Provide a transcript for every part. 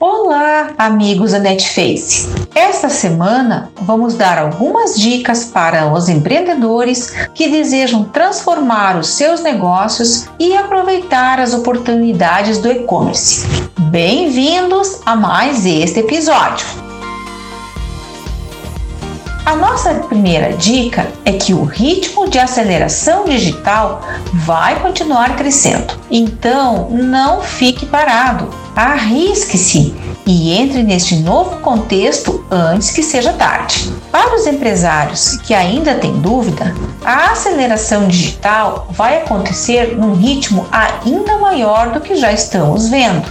Olá, amigos da Netface! Esta semana vamos dar algumas dicas para os empreendedores que desejam transformar os seus negócios e aproveitar as oportunidades do e-commerce. Bem-vindos a mais este episódio! A nossa primeira dica é que o ritmo de aceleração digital vai continuar crescendo. Então, não fique parado Arrisque-se e entre neste novo contexto antes que seja tarde. Para os empresários que ainda têm dúvida, a aceleração digital vai acontecer num ritmo ainda maior do que já estamos vendo.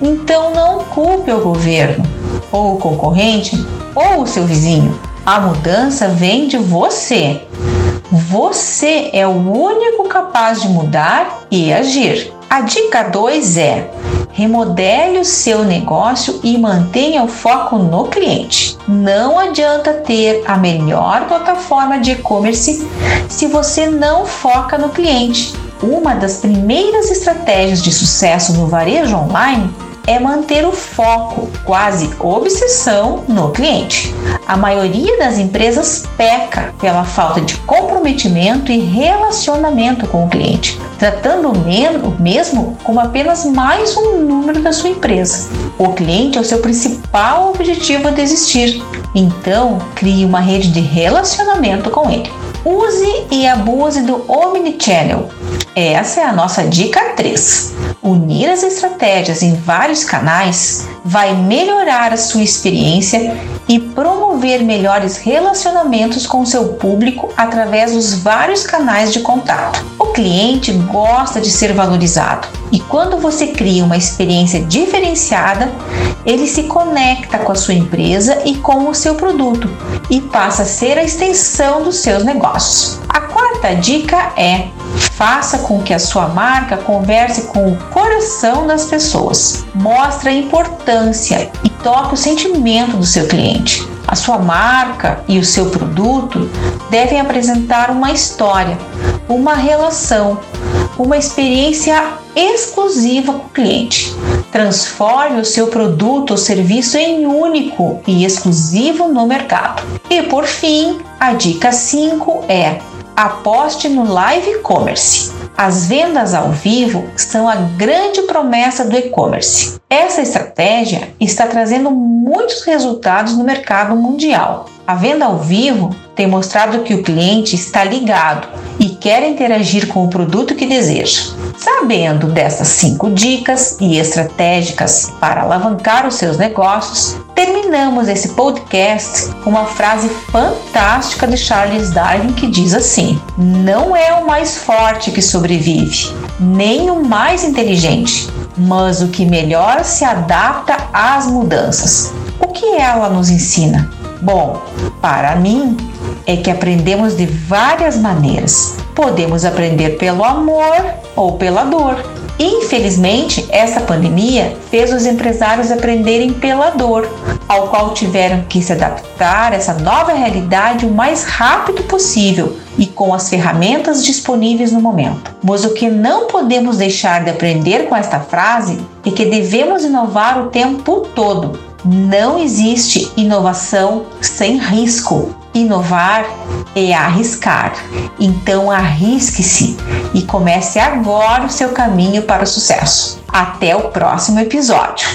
Então não culpe o governo, ou o concorrente, ou o seu vizinho. A mudança vem de você. Você é o único capaz de mudar e agir. A dica 2 é Remodele o seu negócio e mantenha o foco no cliente. Não adianta ter a melhor plataforma de e-commerce se você não foca no cliente. Uma das primeiras estratégias de sucesso no varejo online é manter o foco, quase obsessão, no cliente. A maioria das empresas peca pela falta de comprometimento e relacionamento com o cliente, tratando o mesmo como apenas mais um número da sua empresa. O cliente é o seu principal objetivo a desistir, então crie uma rede de relacionamento com ele. Use e abuse do Omnichannel. Essa é a nossa dica 3. Unir as estratégias em vários canais vai melhorar a sua experiência e promover melhores relacionamentos com seu público através dos vários canais de contato. O cliente gosta de ser valorizado e quando você cria uma experiência diferenciada, ele se conecta com a sua empresa e com o seu produto e passa a ser a extensão dos seus negócios. A quarta dica é Faça com que a sua marca converse com o coração das pessoas. Mostre a importância e toque o sentimento do seu cliente. A sua marca e o seu produto devem apresentar uma história, uma relação, uma experiência exclusiva com o cliente. Transforme o seu produto ou serviço em único e exclusivo no mercado. E por fim, a dica 5 é Aposte no live commerce. As vendas ao vivo são a grande promessa do e-commerce. Essa estratégia está trazendo muitos resultados no mercado mundial. A venda ao vivo tem mostrado que o cliente está ligado e quer interagir com o produto que deseja. Sabendo dessas cinco dicas e estratégicas para alavancar os seus negócios, terminamos esse podcast com uma frase fantástica de Charles Darwin que diz assim: Não é o mais forte que sobrevive, nem o mais inteligente, mas o que melhor se adapta às mudanças. O que ela nos ensina? Bom, para mim, é que aprendemos de várias maneiras. Podemos aprender pelo amor ou pela dor. Infelizmente, essa pandemia fez os empresários aprenderem pela dor, ao qual tiveram que se adaptar a essa nova realidade o mais rápido possível e com as ferramentas disponíveis no momento. Mas o que não podemos deixar de aprender com esta frase é que devemos inovar o tempo todo. Não existe inovação sem risco. Inovar é arriscar. Então arrisque-se e comece agora o seu caminho para o sucesso. Até o próximo episódio.